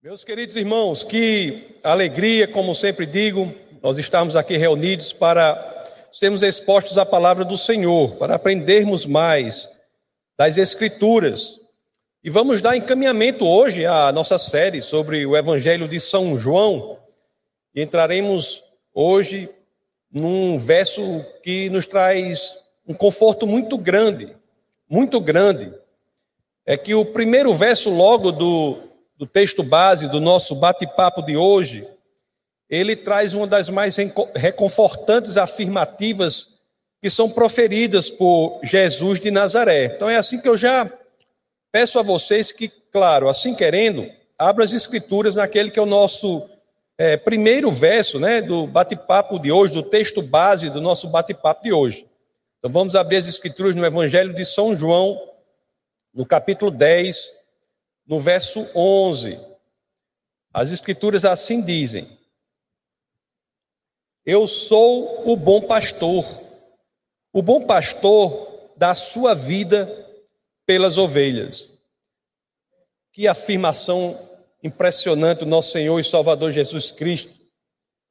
Meus queridos irmãos, que alegria, como sempre digo, nós estamos aqui reunidos para sermos expostos à palavra do Senhor, para aprendermos mais das Escrituras. E vamos dar encaminhamento hoje à nossa série sobre o Evangelho de São João. E entraremos hoje num verso que nos traz um conforto muito grande, muito grande. É que o primeiro verso logo do do texto base do nosso bate-papo de hoje, ele traz uma das mais reconfortantes afirmativas que são proferidas por Jesus de Nazaré. Então é assim que eu já peço a vocês que, claro, assim querendo, abra as escrituras naquele que é o nosso é, primeiro verso né, do bate-papo de hoje, do texto base do nosso bate-papo de hoje. Então vamos abrir as escrituras no Evangelho de São João, no capítulo 10, no verso 11. As Escrituras assim dizem: Eu sou o bom pastor. O bom pastor dá sua vida pelas ovelhas. Que afirmação impressionante do nosso Senhor e Salvador Jesus Cristo.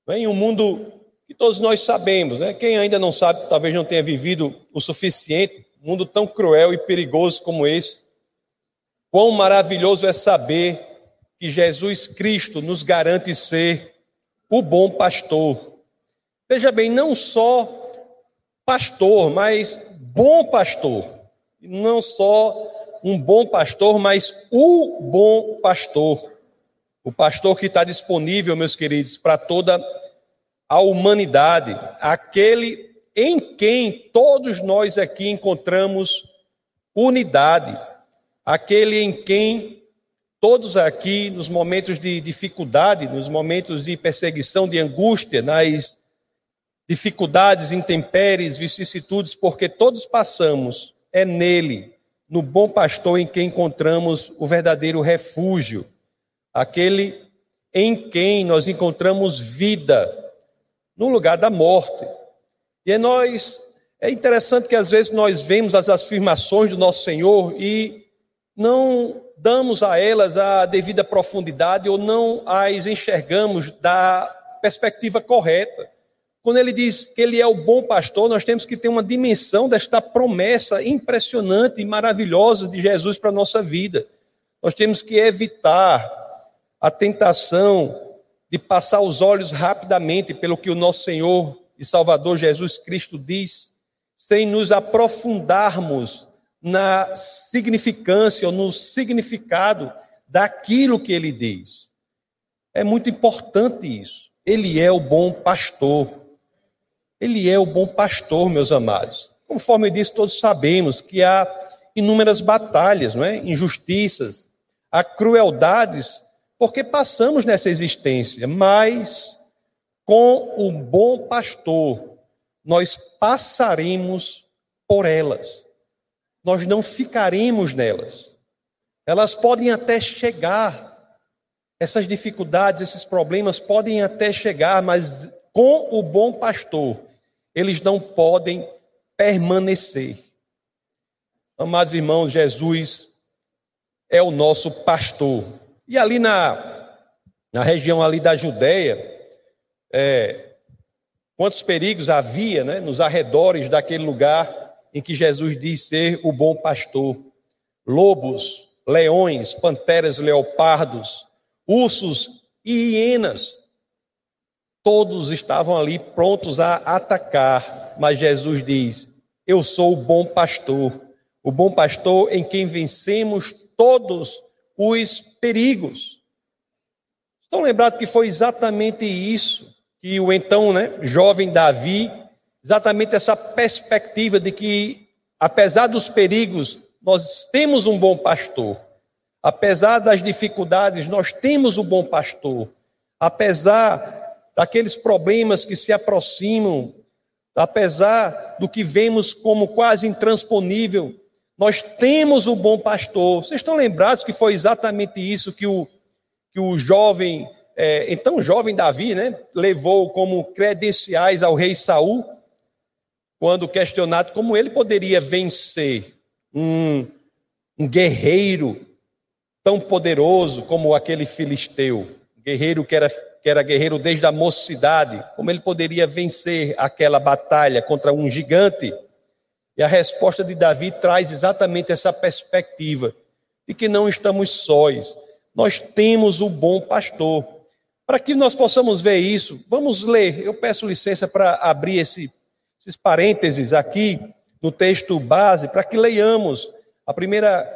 Em um mundo que todos nós sabemos, né? Quem ainda não sabe, talvez não tenha vivido o suficiente, um mundo tão cruel e perigoso como esse. Quão maravilhoso é saber que Jesus Cristo nos garante ser o bom pastor. Veja bem, não só pastor, mas bom pastor. Não só um bom pastor, mas o bom pastor. O pastor que está disponível, meus queridos, para toda a humanidade. Aquele em quem todos nós aqui encontramos unidade aquele em quem todos aqui, nos momentos de dificuldade, nos momentos de perseguição, de angústia, nas dificuldades, intempéries, vicissitudes, porque todos passamos, é nele, no bom pastor, em quem encontramos o verdadeiro refúgio, aquele em quem nós encontramos vida, no lugar da morte. E é nós, é interessante que às vezes nós vemos as afirmações do nosso Senhor e não damos a elas a devida profundidade ou não as enxergamos da perspectiva correta. Quando ele diz que ele é o bom pastor, nós temos que ter uma dimensão desta promessa impressionante e maravilhosa de Jesus para a nossa vida. Nós temos que evitar a tentação de passar os olhos rapidamente pelo que o nosso Senhor e Salvador Jesus Cristo diz, sem nos aprofundarmos na significância ou no significado daquilo que ele diz. É muito importante isso. Ele é o bom pastor. Ele é o bom pastor, meus amados. Conforme eu disse, todos sabemos que há inúmeras batalhas, não é? injustiças, há crueldades, porque passamos nessa existência, mas com o bom pastor nós passaremos por elas nós não ficaremos nelas. Elas podem até chegar, essas dificuldades, esses problemas podem até chegar, mas com o bom pastor, eles não podem permanecer. Amados irmãos, Jesus é o nosso pastor. E ali na, na região ali da Judéia, é, quantos perigos havia né, nos arredores daquele lugar em que Jesus diz ser o bom pastor. Lobos, leões, panteras, leopardos, ursos e hienas. Todos estavam ali prontos a atacar, mas Jesus diz: Eu sou o bom pastor, o bom pastor em quem vencemos todos os perigos. Estão lembrados que foi exatamente isso que o então né, jovem Davi exatamente essa perspectiva de que, apesar dos perigos, nós temos um bom pastor. Apesar das dificuldades, nós temos o um bom pastor. Apesar daqueles problemas que se aproximam, apesar do que vemos como quase intransponível, nós temos o bom pastor. Vocês estão lembrados que foi exatamente isso que o, que o jovem, é, então jovem Davi, né, levou como credenciais ao rei Saul? Quando questionado como ele poderia vencer um, um guerreiro tão poderoso como aquele filisteu, guerreiro que era, que era guerreiro desde a mocidade, como ele poderia vencer aquela batalha contra um gigante? E a resposta de Davi traz exatamente essa perspectiva de que não estamos sós, nós temos o bom pastor. Para que nós possamos ver isso, vamos ler. Eu peço licença para abrir esse, esses parênteses aqui no texto base, para que leiamos a primeira,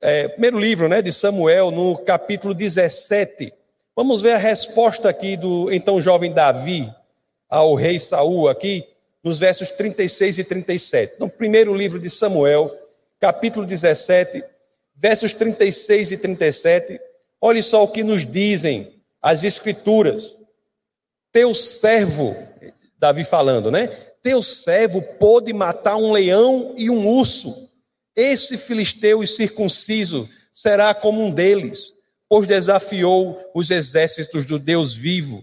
é, primeiro livro né, de Samuel, no capítulo 17. Vamos ver a resposta aqui do então jovem Davi ao rei Saul aqui, nos versos 36 e 37. No primeiro livro de Samuel, capítulo 17, versos 36 e 37. Olhe só o que nos dizem as escrituras. Teu servo, Davi falando, né? Teu servo pôde matar um leão e um urso. Esse filisteu e circunciso será como um deles, pois desafiou os exércitos do Deus vivo.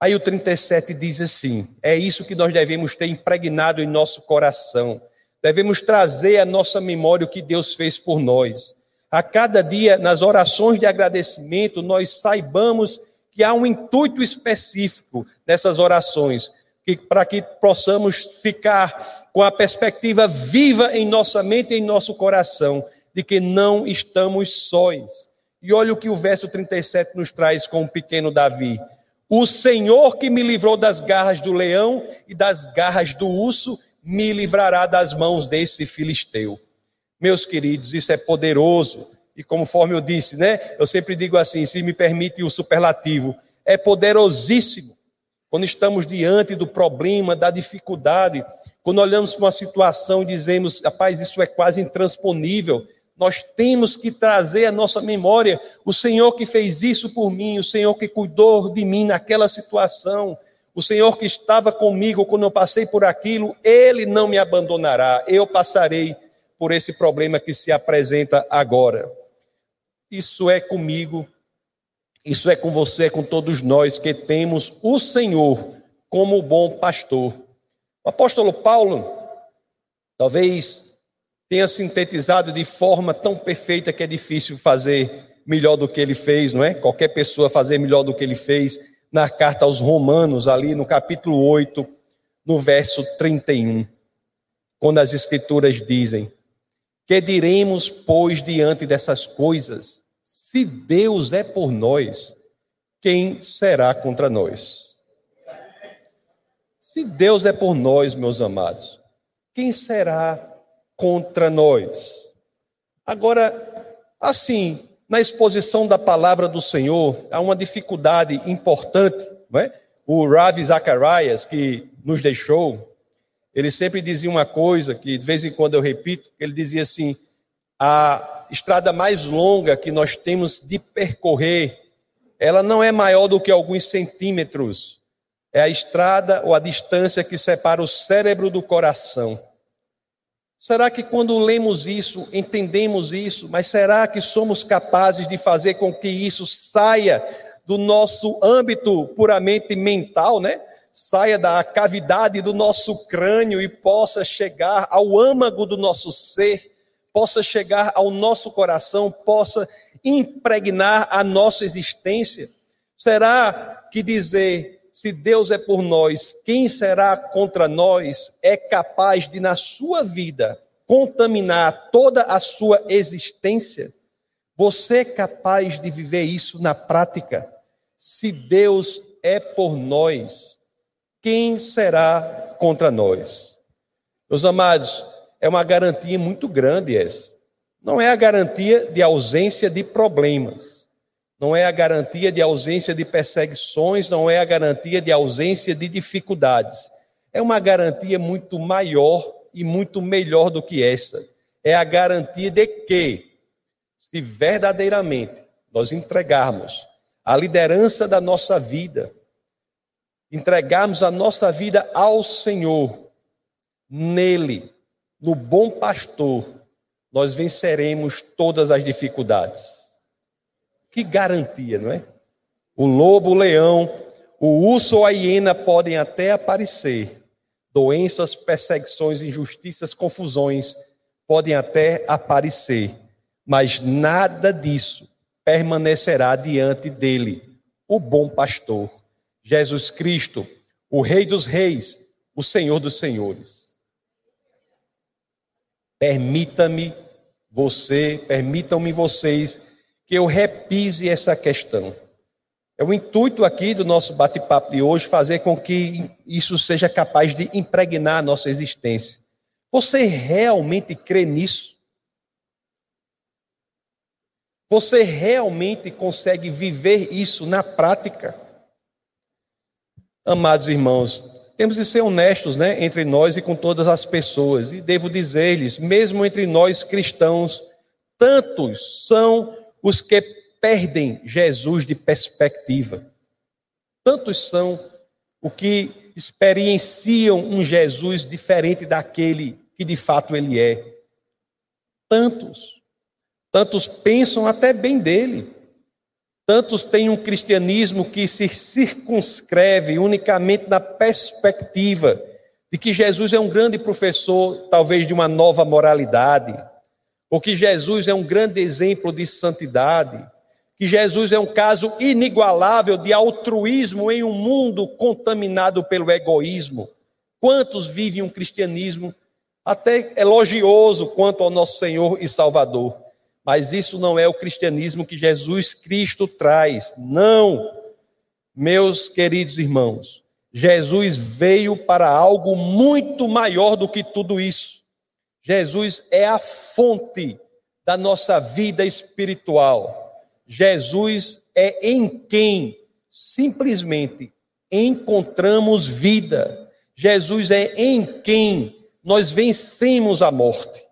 Aí o 37 diz assim: é isso que nós devemos ter impregnado em nosso coração. Devemos trazer à nossa memória o que Deus fez por nós. A cada dia, nas orações de agradecimento, nós saibamos que há um intuito específico nessas orações, que, para que possamos ficar com a perspectiva viva em nossa mente e em nosso coração, de que não estamos sós. E olha o que o verso 37 nos traz com o pequeno Davi. O Senhor que me livrou das garras do leão e das garras do urso, me livrará das mãos desse filisteu. Meus queridos, isso é poderoso. E conforme eu disse, né? Eu sempre digo assim, se me permite o superlativo, é poderosíssimo. Quando estamos diante do problema, da dificuldade, quando olhamos para uma situação e dizemos, rapaz, isso é quase intransponível, nós temos que trazer à nossa memória o Senhor que fez isso por mim, o Senhor que cuidou de mim naquela situação, o Senhor que estava comigo quando eu passei por aquilo, Ele não me abandonará, eu passarei por esse problema que se apresenta agora. Isso é comigo, isso é com você, é com todos nós que temos o Senhor como bom pastor. O apóstolo Paulo, talvez tenha sintetizado de forma tão perfeita que é difícil fazer melhor do que ele fez, não é? Qualquer pessoa fazer melhor do que ele fez na carta aos Romanos, ali no capítulo 8, no verso 31, quando as Escrituras dizem: que diremos, pois, diante dessas coisas? Se Deus é por nós, quem será contra nós? Se Deus é por nós, meus amados, quem será contra nós? Agora, assim, na exposição da palavra do Senhor, há uma dificuldade importante, não é? O Ravi Zacharias, que nos deixou, ele sempre dizia uma coisa que de vez em quando eu repito, ele dizia assim: a estrada mais longa que nós temos de percorrer, ela não é maior do que alguns centímetros. É a estrada ou a distância que separa o cérebro do coração. Será que quando lemos isso, entendemos isso, mas será que somos capazes de fazer com que isso saia do nosso âmbito puramente mental, né? saia da cavidade do nosso crânio e possa chegar ao âmago do nosso ser, possa chegar ao nosso coração, possa impregnar a nossa existência? Será que dizer, se Deus é por nós, quem será contra nós, é capaz de, na sua vida, contaminar toda a sua existência? Você é capaz de viver isso na prática? Se Deus é por nós, quem será contra nós? Meus amados, é uma garantia muito grande essa. Não é a garantia de ausência de problemas, não é a garantia de ausência de perseguições, não é a garantia de ausência de dificuldades. É uma garantia muito maior e muito melhor do que essa. É a garantia de que, se verdadeiramente nós entregarmos a liderança da nossa vida, entregarmos a nossa vida ao Senhor, nele, no bom pastor, nós venceremos todas as dificuldades. Que garantia, não é? O lobo, o leão, o urso ou a hiena podem até aparecer. Doenças, perseguições, injustiças, confusões podem até aparecer, mas nada disso permanecerá diante dele, o bom pastor, Jesus Cristo, o Rei dos Reis, o Senhor dos Senhores. Permita-me você, permitam-me vocês que eu repise essa questão. É o intuito aqui do nosso bate-papo de hoje fazer com que isso seja capaz de impregnar a nossa existência. Você realmente crê nisso? Você realmente consegue viver isso na prática? Amados irmãos, temos de ser honestos, né, entre nós e com todas as pessoas. E devo dizer-lhes, mesmo entre nós cristãos, tantos são os que perdem Jesus de perspectiva. Tantos são o que experienciam um Jesus diferente daquele que de fato ele é. Tantos. Tantos pensam até bem dele. Tantos têm um cristianismo que se circunscreve unicamente na perspectiva de que Jesus é um grande professor, talvez de uma nova moralidade, ou que Jesus é um grande exemplo de santidade, que Jesus é um caso inigualável de altruísmo em um mundo contaminado pelo egoísmo. Quantos vivem um cristianismo até elogioso quanto ao nosso Senhor e Salvador? Mas isso não é o cristianismo que Jesus Cristo traz. Não, meus queridos irmãos. Jesus veio para algo muito maior do que tudo isso. Jesus é a fonte da nossa vida espiritual. Jesus é em quem simplesmente encontramos vida. Jesus é em quem nós vencemos a morte.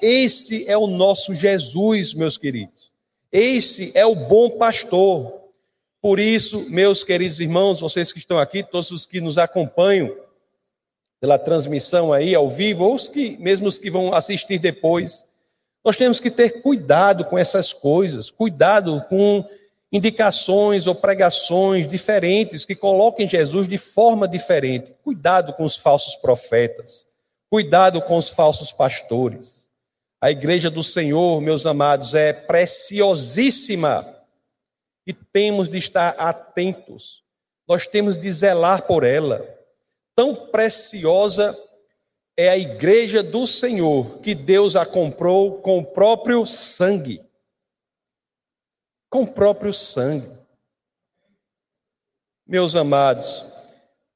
Esse é o nosso Jesus, meus queridos. Esse é o bom pastor. Por isso, meus queridos irmãos, vocês que estão aqui, todos os que nos acompanham pela transmissão aí ao vivo, ou os que, mesmo os que vão assistir depois, nós temos que ter cuidado com essas coisas, cuidado com indicações ou pregações diferentes que coloquem Jesus de forma diferente. Cuidado com os falsos profetas, cuidado com os falsos pastores. A igreja do Senhor, meus amados, é preciosíssima e temos de estar atentos. Nós temos de zelar por ela. Tão preciosa é a igreja do Senhor, que Deus a comprou com o próprio sangue. Com o próprio sangue. Meus amados,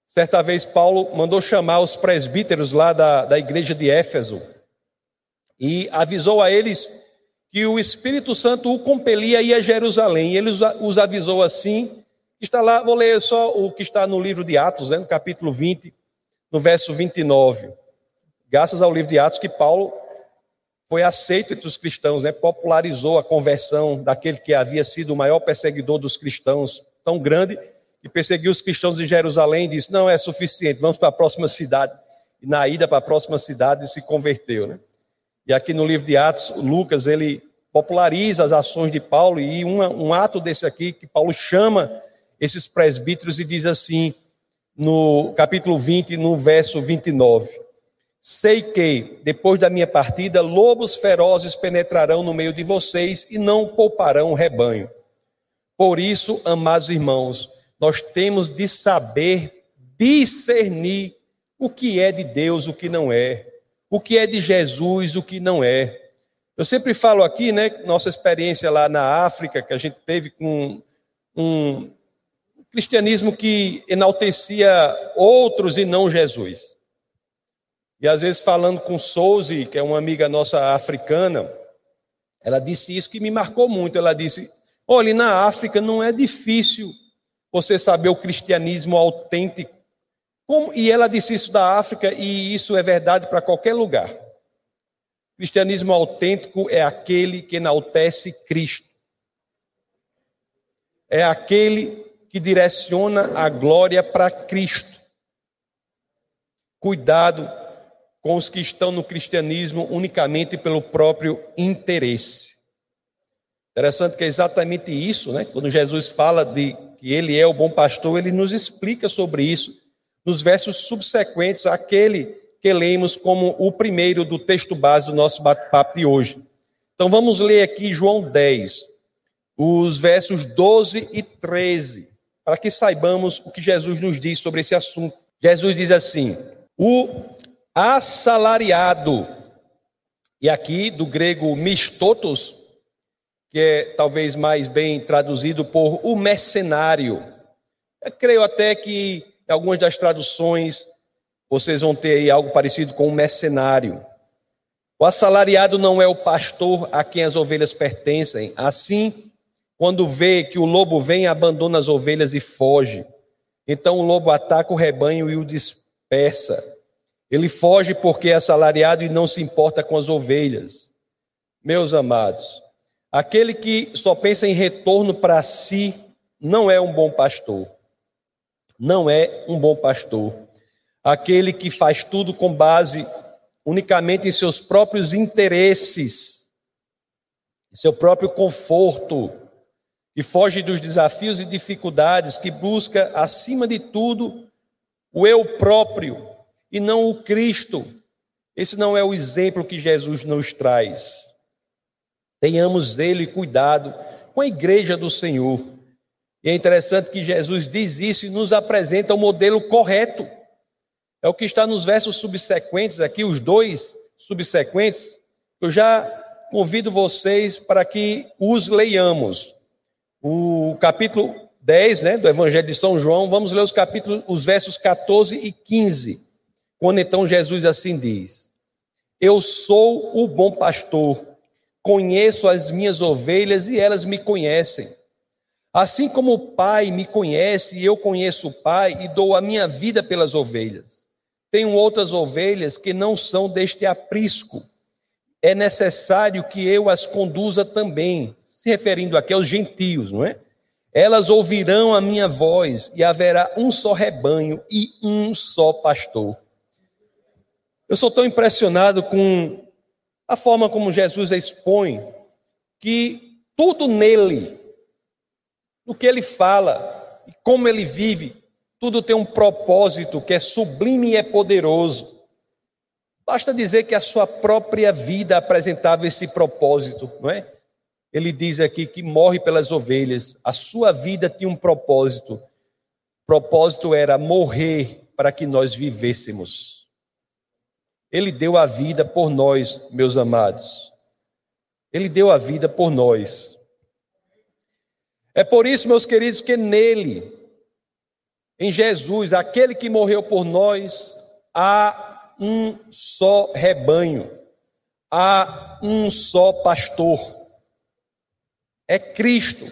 certa vez Paulo mandou chamar os presbíteros lá da, da igreja de Éfeso e avisou a eles que o Espírito Santo o compelia a ir a Jerusalém. Ele os avisou assim, está lá, vou ler só o que está no livro de Atos, né, no capítulo 20, no verso 29 graças ao livro de Atos, que Paulo foi aceito entre os cristãos, né? popularizou a conversão daquele que havia sido o maior perseguidor dos cristãos, tão grande, que perseguiu os cristãos em Jerusalém e disse: Não é suficiente, vamos para a próxima cidade. E na ida para a próxima cidade se converteu. Né? E aqui no livro de Atos, Lucas, ele populariza as ações de Paulo, e uma, um ato desse aqui, que Paulo chama esses presbíteros e diz assim, no capítulo 20, no verso 29. Sei que, depois da minha partida, lobos ferozes penetrarão no meio de vocês e não pouparão o rebanho. Por isso, amados irmãos, nós temos de saber discernir o que é de Deus, o que não é, o que é de Jesus, o que não é. Eu sempre falo aqui, né, nossa experiência lá na África, que a gente teve com um cristianismo que enaltecia outros e não Jesus. E às vezes falando com Souzi, que é uma amiga nossa africana, ela disse isso que me marcou muito. Ela disse: olha, na África não é difícil você saber o cristianismo autêntico. Como, e ela disse isso da África, e isso é verdade para qualquer lugar. O cristianismo autêntico é aquele que enaltece Cristo. É aquele que direciona a glória para Cristo. Cuidado com os que estão no cristianismo unicamente pelo próprio interesse. Interessante que é exatamente isso, né? Quando Jesus fala de que ele é o bom pastor, ele nos explica sobre isso nos versos subsequentes àquele que lemos como o primeiro do texto base do nosso bate-papo de hoje. Então vamos ler aqui João 10, os versos 12 e 13, para que saibamos o que Jesus nos diz sobre esse assunto. Jesus diz assim: o assalariado, e aqui do grego mistotos, que é talvez mais bem traduzido por o mercenário. Eu creio até que em algumas das traduções vocês vão ter aí algo parecido com um mercenário. O assalariado não é o pastor a quem as ovelhas pertencem. Assim, quando vê que o lobo vem, abandona as ovelhas e foge. Então o lobo ataca o rebanho e o dispersa. Ele foge porque é assalariado e não se importa com as ovelhas. Meus amados, aquele que só pensa em retorno para si não é um bom pastor. Não é um bom pastor aquele que faz tudo com base unicamente em seus próprios interesses, em seu próprio conforto, que foge dos desafios e dificuldades, que busca, acima de tudo, o eu próprio e não o Cristo. Esse não é o exemplo que Jesus nos traz. Tenhamos ele cuidado com a igreja do Senhor. E é interessante que Jesus diz isso e nos apresenta o modelo correto. É o que está nos versos subsequentes aqui, os dois subsequentes. Eu já convido vocês para que os leiamos. O capítulo 10, né, do Evangelho de São João, vamos ler os capítulos, os versos 14 e 15. Quando então Jesus assim diz: Eu sou o bom pastor, conheço as minhas ovelhas e elas me conhecem. Assim como o Pai me conhece e eu conheço o Pai e dou a minha vida pelas ovelhas. Tenho outras ovelhas que não são deste aprisco. É necessário que eu as conduza também, se referindo aqui aos gentios, não é? Elas ouvirão a minha voz e haverá um só rebanho e um só pastor. Eu sou tão impressionado com a forma como Jesus expõe que tudo nele, no que ele fala e como ele vive, tudo tem um propósito que é sublime e é poderoso. Basta dizer que a sua própria vida apresentava esse propósito, não é? Ele diz aqui que morre pelas ovelhas. A sua vida tinha um propósito. O propósito era morrer para que nós vivêssemos. Ele deu a vida por nós, meus amados. Ele deu a vida por nós. É por isso, meus queridos, que nele em Jesus, aquele que morreu por nós, há um só rebanho, há um só pastor. É Cristo.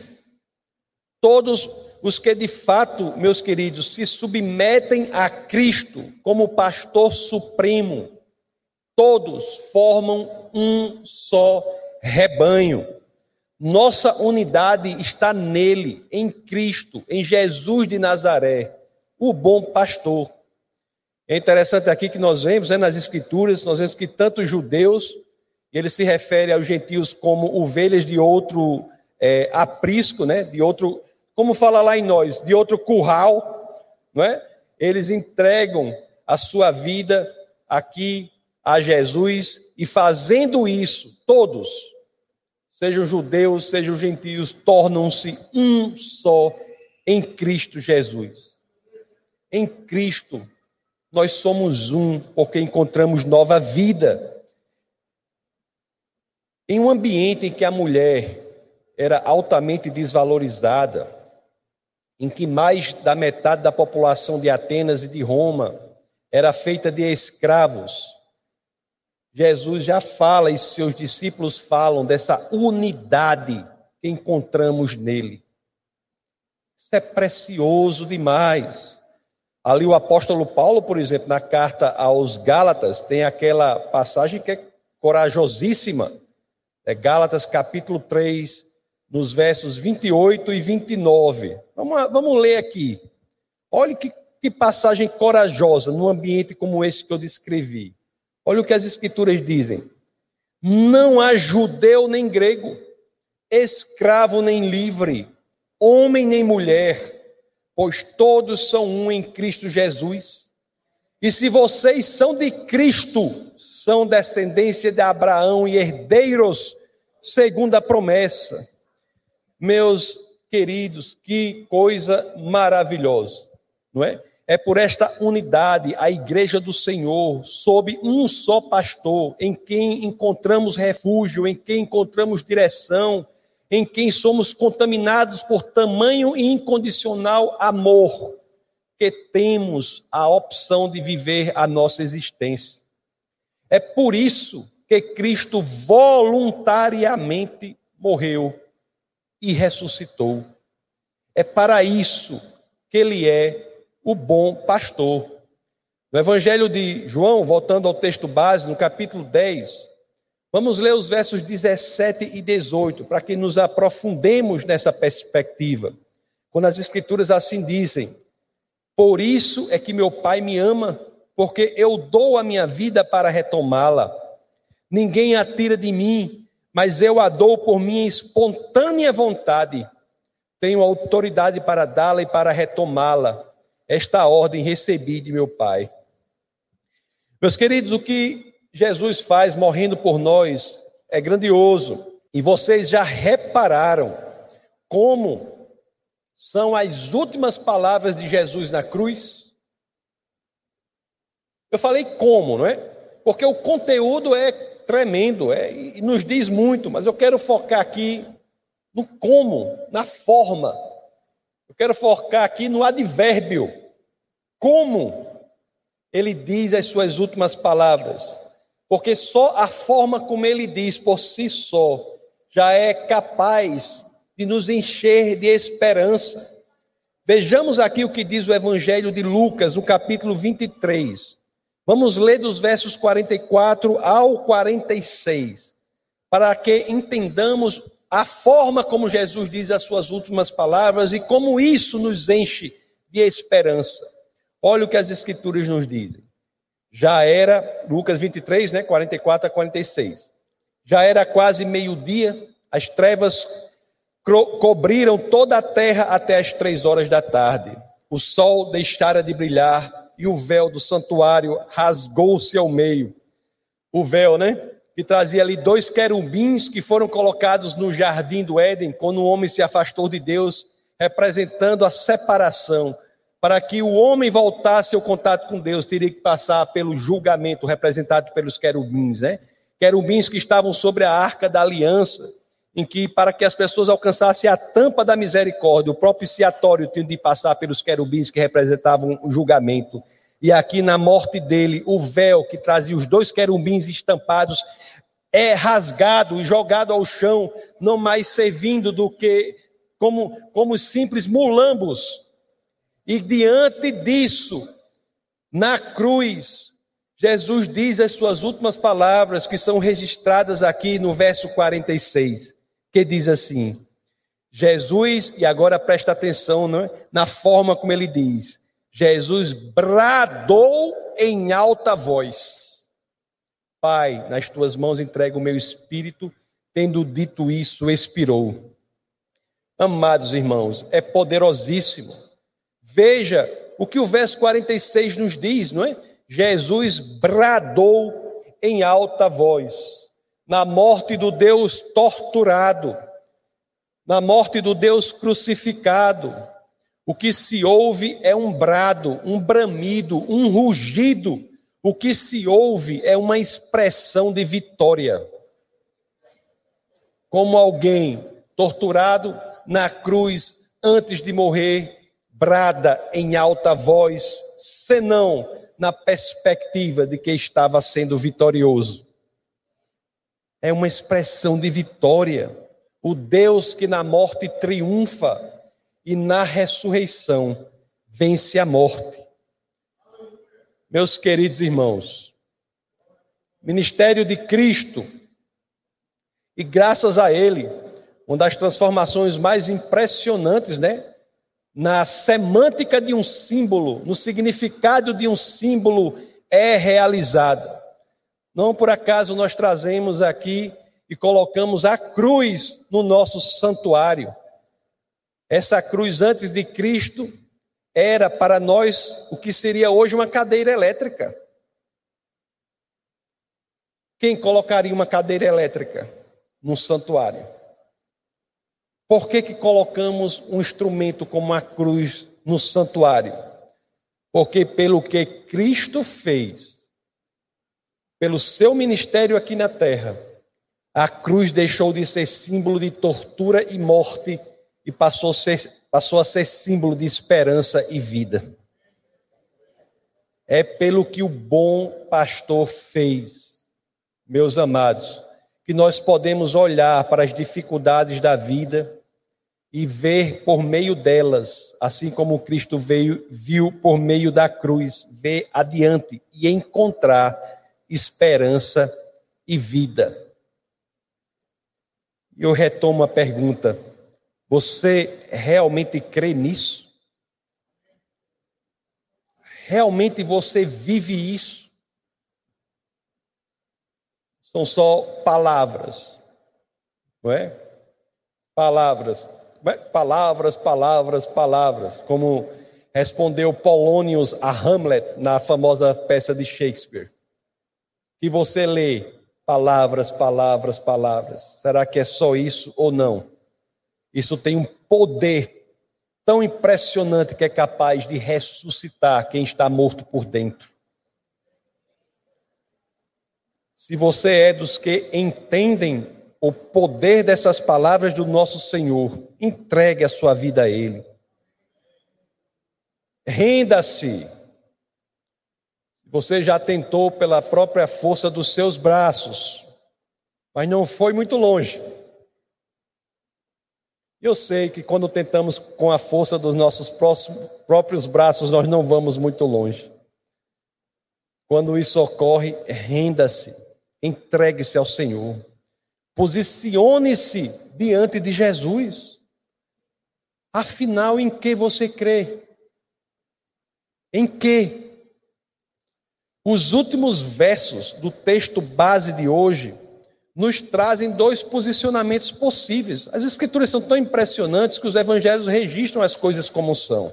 Todos os que de fato, meus queridos, se submetem a Cristo como pastor supremo, todos formam um só rebanho. Nossa unidade está nele, em Cristo, em Jesus de Nazaré o bom pastor. É interessante aqui que nós vemos né, nas Escrituras, nós vemos que tanto os judeus, ele se refere aos gentios como ovelhas de outro é, aprisco, né, de outro, como fala lá em nós, de outro curral, não é? eles entregam a sua vida aqui a Jesus e fazendo isso, todos, sejam judeus, sejam gentios, tornam-se um só em Cristo Jesus. Em Cristo, nós somos um porque encontramos nova vida. Em um ambiente em que a mulher era altamente desvalorizada, em que mais da metade da população de Atenas e de Roma era feita de escravos, Jesus já fala e seus discípulos falam dessa unidade que encontramos nele. Isso é precioso demais. Ali o apóstolo Paulo, por exemplo, na carta aos Gálatas, tem aquela passagem que é corajosíssima. É Gálatas capítulo 3, nos versos 28 e 29. Vamos, vamos ler aqui. Olha que, que passagem corajosa num ambiente como esse que eu descrevi. Olha o que as escrituras dizem. Não há judeu nem grego, escravo nem livre, homem nem mulher pois todos são um em Cristo Jesus. E se vocês são de Cristo, são descendência de Abraão e herdeiros segundo a promessa. Meus queridos, que coisa maravilhosa, não é? É por esta unidade, a igreja do Senhor, sob um só pastor, em quem encontramos refúgio, em quem encontramos direção, em quem somos contaminados por tamanho e incondicional amor, que temos a opção de viver a nossa existência. É por isso que Cristo voluntariamente morreu e ressuscitou. É para isso que ele é o bom pastor. No Evangelho de João, voltando ao texto base, no capítulo 10, vamos ler os versos 17 e 18, para que nos aprofundemos nessa perspectiva. Quando as Escrituras assim dizem: Por isso é que meu Pai me ama, porque eu dou a minha vida para retomá-la. Ninguém a tira de mim, mas eu a dou por minha espontânea vontade. Tenho autoridade para dá-la e para retomá-la. Esta ordem recebi de meu Pai. Meus queridos, o que Jesus faz morrendo por nós é grandioso. E vocês já repararam como são as últimas palavras de Jesus na cruz? Eu falei como, não é? Porque o conteúdo é tremendo é, e nos diz muito, mas eu quero focar aqui no como, na forma. Eu quero focar aqui no advérbio. Como ele diz as suas últimas palavras. Porque só a forma como ele diz por si só já é capaz de nos encher de esperança. Vejamos aqui o que diz o Evangelho de Lucas, no capítulo 23. Vamos ler dos versos 44 ao 46, para que entendamos a forma como Jesus diz as suas últimas palavras e como isso nos enche de esperança. Olha o que as escrituras nos dizem. Já era, Lucas 23, né, 44 a 46. Já era quase meio-dia, as trevas cobriram toda a terra até as três horas da tarde. O sol deixara de brilhar e o véu do santuário rasgou-se ao meio. O véu, né? Que trazia ali dois querubins que foram colocados no jardim do Éden, quando o homem se afastou de Deus, representando a separação. Para que o homem voltasse ao contato com Deus, teria que passar pelo julgamento representado pelos querubins, né? Querubins que estavam sobre a arca da aliança, em que, para que as pessoas alcançassem a tampa da misericórdia, o propiciatório tinha de passar pelos querubins que representavam o julgamento e aqui na morte dele, o véu que trazia os dois querubins estampados é rasgado e jogado ao chão, não mais servindo do que como, como simples mulambos. E diante disso, na cruz, Jesus diz as suas últimas palavras, que são registradas aqui no verso 46, que diz assim: Jesus, e agora presta atenção né, na forma como ele diz: Jesus bradou em alta voz: Pai, nas tuas mãos entrego o meu espírito. Tendo dito isso, expirou. Amados irmãos, é poderosíssimo. Veja o que o verso 46 nos diz, não é? Jesus bradou em alta voz, na morte do Deus torturado, na morte do Deus crucificado, o que se ouve é um brado, um bramido, um rugido. O que se ouve é uma expressão de vitória. Como alguém torturado na cruz antes de morrer, brada em alta voz, senão na perspectiva de que estava sendo vitorioso. É uma expressão de vitória. O Deus que na morte triunfa e na ressurreição vence a morte. Meus queridos irmãos, ministério de Cristo, e graças a Ele, uma das transformações mais impressionantes, né? Na semântica de um símbolo, no significado de um símbolo, é realizada. Não por acaso nós trazemos aqui e colocamos a cruz no nosso santuário. Essa cruz antes de Cristo era para nós o que seria hoje uma cadeira elétrica. Quem colocaria uma cadeira elétrica num santuário? Por que, que colocamos um instrumento como a cruz no santuário? Porque pelo que Cristo fez, pelo seu ministério aqui na terra, a cruz deixou de ser símbolo de tortura e morte e passou a ser, passou a ser símbolo de esperança e vida. É pelo que o bom pastor fez, meus amados, que nós podemos olhar para as dificuldades da vida e ver por meio delas, assim como Cristo veio, viu por meio da cruz, ver adiante e encontrar esperança e vida. Eu retomo a pergunta: você realmente crê nisso? Realmente você vive isso? São só palavras, não é? Palavras, é? palavras, palavras, palavras, como respondeu Polônios a Hamlet na famosa peça de Shakespeare. Que você lê palavras, palavras, palavras. Será que é só isso ou não? Isso tem um poder tão impressionante que é capaz de ressuscitar quem está morto por dentro. Se você é dos que entendem o poder dessas palavras do nosso Senhor, entregue a sua vida a Ele. Renda-se. Você já tentou pela própria força dos seus braços, mas não foi muito longe. Eu sei que quando tentamos com a força dos nossos próprios braços, nós não vamos muito longe. Quando isso ocorre, renda-se, entregue-se ao Senhor, posicione-se diante de Jesus. Afinal, em que você crê? Em que? Os últimos versos do texto base de hoje nos trazem dois posicionamentos possíveis. As escrituras são tão impressionantes que os evangelhos registram as coisas como são.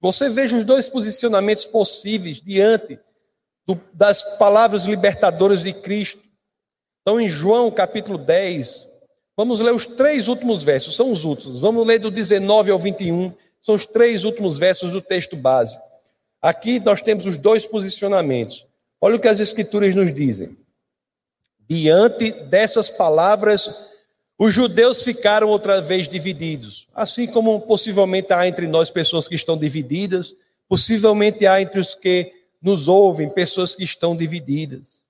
Você veja os dois posicionamentos possíveis diante do, das palavras libertadoras de Cristo. Então, em João capítulo 10, vamos ler os três últimos versos, são os últimos. Vamos ler do 19 ao 21, são os três últimos versos do texto base. Aqui nós temos os dois posicionamentos. Olha o que as escrituras nos dizem. Diante dessas palavras, os judeus ficaram outra vez divididos, assim como possivelmente há entre nós pessoas que estão divididas, possivelmente há entre os que nos ouvem pessoas que estão divididas.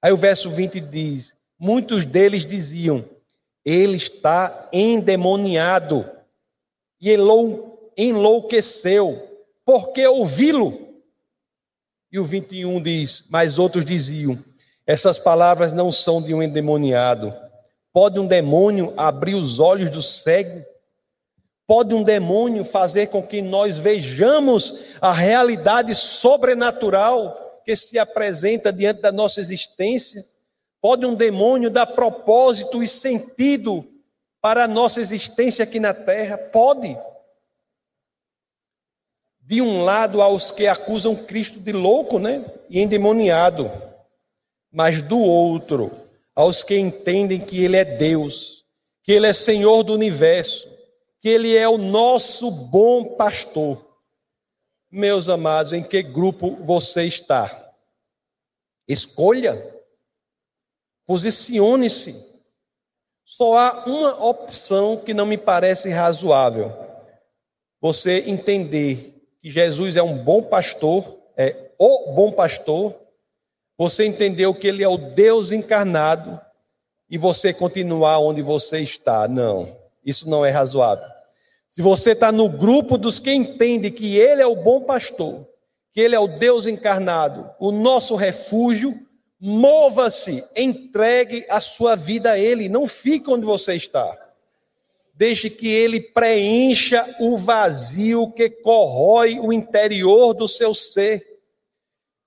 Aí o verso 20 diz: Muitos deles diziam, ele está endemoniado e enlouqueceu, por que ouvi-lo? E o 21 diz: Mas outros diziam, essas palavras não são de um endemoniado. Pode um demônio abrir os olhos do cego? Pode um demônio fazer com que nós vejamos a realidade sobrenatural que se apresenta diante da nossa existência? Pode um demônio dar propósito e sentido para a nossa existência aqui na terra? Pode. De um lado, aos que acusam Cristo de louco, né? E endemoniado mas do outro, aos que entendem que Ele é Deus, que Ele é Senhor do universo, que Ele é o nosso bom pastor. Meus amados, em que grupo você está? Escolha, posicione-se. Só há uma opção que não me parece razoável: você entender que Jesus é um bom pastor, é o bom pastor, você entendeu que ele é o Deus encarnado e você continuar onde você está. Não, isso não é razoável. Se você está no grupo dos que entende que ele é o bom pastor, que ele é o Deus encarnado, o nosso refúgio, mova-se, entregue a sua vida a ele, não fique onde você está. Deixe que ele preencha o vazio que corrói o interior do seu ser.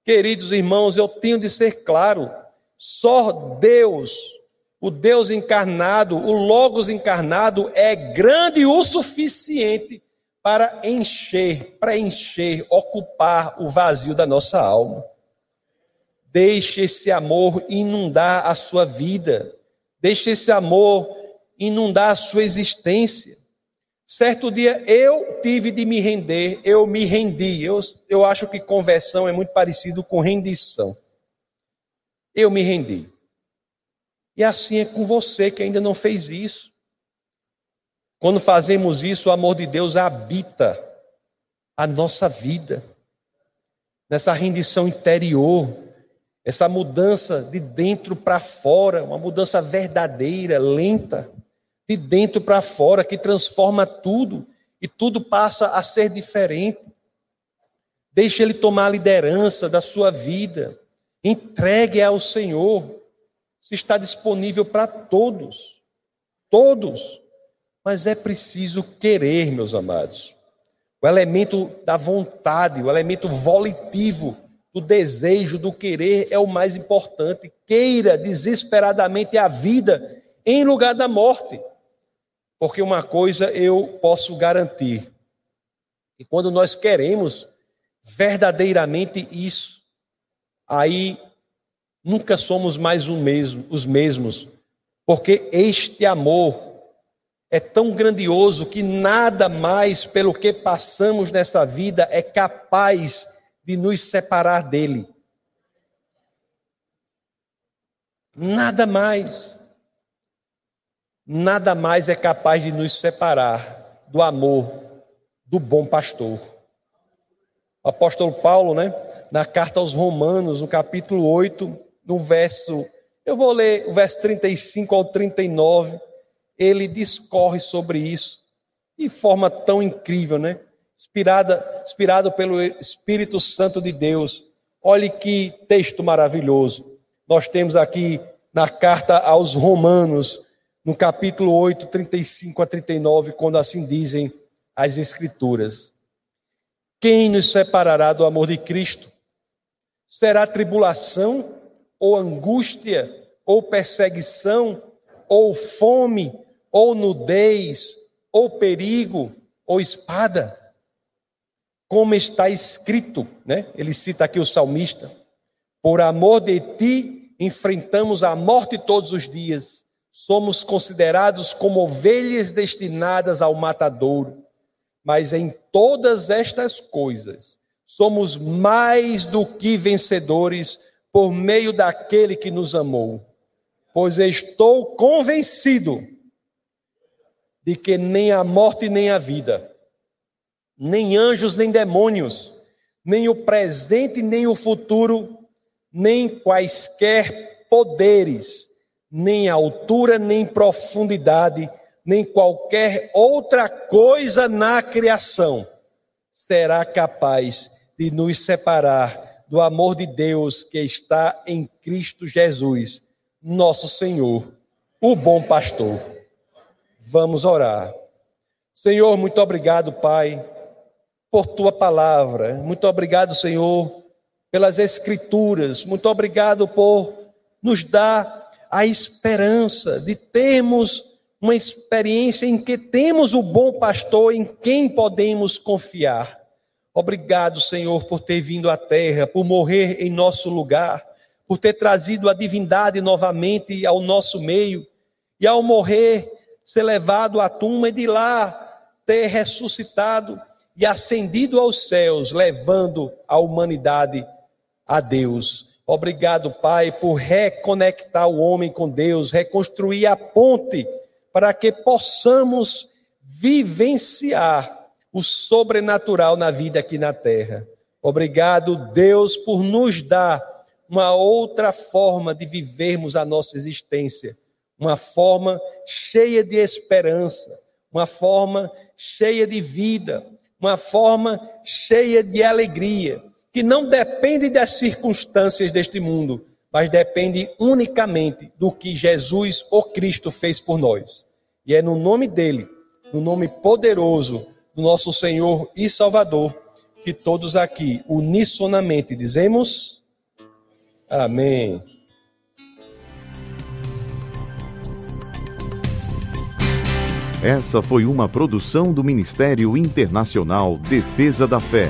Queridos irmãos, eu tenho de ser claro: só Deus, o Deus encarnado, o Logos encarnado, é grande o suficiente para encher, preencher, ocupar o vazio da nossa alma. Deixe esse amor inundar a sua vida. Deixe esse amor inundar a sua existência. Certo dia eu tive de me render, eu me rendi. Eu, eu acho que conversão é muito parecido com rendição. Eu me rendi. E assim é com você que ainda não fez isso. Quando fazemos isso, o amor de Deus habita a nossa vida, nessa rendição interior, essa mudança de dentro para fora, uma mudança verdadeira, lenta de dentro para fora, que transforma tudo e tudo passa a ser diferente. Deixe Ele tomar a liderança da sua vida. Entregue ao Senhor. Se está disponível para todos. Todos. Mas é preciso querer, meus amados. O elemento da vontade, o elemento volitivo do desejo, do querer é o mais importante. Queira desesperadamente a vida em lugar da morte. Porque uma coisa eu posso garantir: que quando nós queremos verdadeiramente isso, aí nunca somos mais mesmo, os mesmos, porque este amor é tão grandioso que nada mais pelo que passamos nessa vida é capaz de nos separar dele. Nada mais nada mais é capaz de nos separar do amor do bom pastor. O apóstolo Paulo, né, na carta aos Romanos, no capítulo 8, no verso, eu vou ler o verso 35 ao 39, ele discorre sobre isso de forma tão incrível, né? Inspirada, inspirado pelo Espírito Santo de Deus. Olhe que texto maravilhoso. Nós temos aqui na carta aos Romanos, no capítulo 8, 35 a 39, quando assim dizem as Escrituras: Quem nos separará do amor de Cristo? Será tribulação, ou angústia, ou perseguição, ou fome, ou nudez, ou perigo, ou espada? Como está escrito, né? Ele cita aqui o salmista: Por amor de ti enfrentamos a morte todos os dias somos considerados como ovelhas destinadas ao matadouro, mas em todas estas coisas somos mais do que vencedores por meio daquele que nos amou. Pois estou convencido de que nem a morte nem a vida, nem anjos nem demônios, nem o presente nem o futuro, nem quaisquer poderes, nem altura, nem profundidade, nem qualquer outra coisa na criação será capaz de nos separar do amor de Deus que está em Cristo Jesus, nosso Senhor, o bom pastor. Vamos orar. Senhor, muito obrigado, Pai, por tua palavra. Muito obrigado, Senhor, pelas escrituras. Muito obrigado por nos dar a esperança de termos uma experiência em que temos o bom pastor em quem podemos confiar. Obrigado, Senhor, por ter vindo à terra, por morrer em nosso lugar, por ter trazido a divindade novamente ao nosso meio e ao morrer ser levado à tumba e de lá ter ressuscitado e ascendido aos céus, levando a humanidade a Deus. Obrigado, Pai, por reconectar o homem com Deus, reconstruir a ponte para que possamos vivenciar o sobrenatural na vida aqui na terra. Obrigado, Deus, por nos dar uma outra forma de vivermos a nossa existência, uma forma cheia de esperança, uma forma cheia de vida, uma forma cheia de alegria que não depende das circunstâncias deste mundo, mas depende unicamente do que Jesus, o Cristo, fez por nós. E é no nome dele, no nome poderoso do nosso Senhor e Salvador, que todos aqui unissonamente dizemos: Amém. Essa foi uma produção do Ministério Internacional Defesa da Fé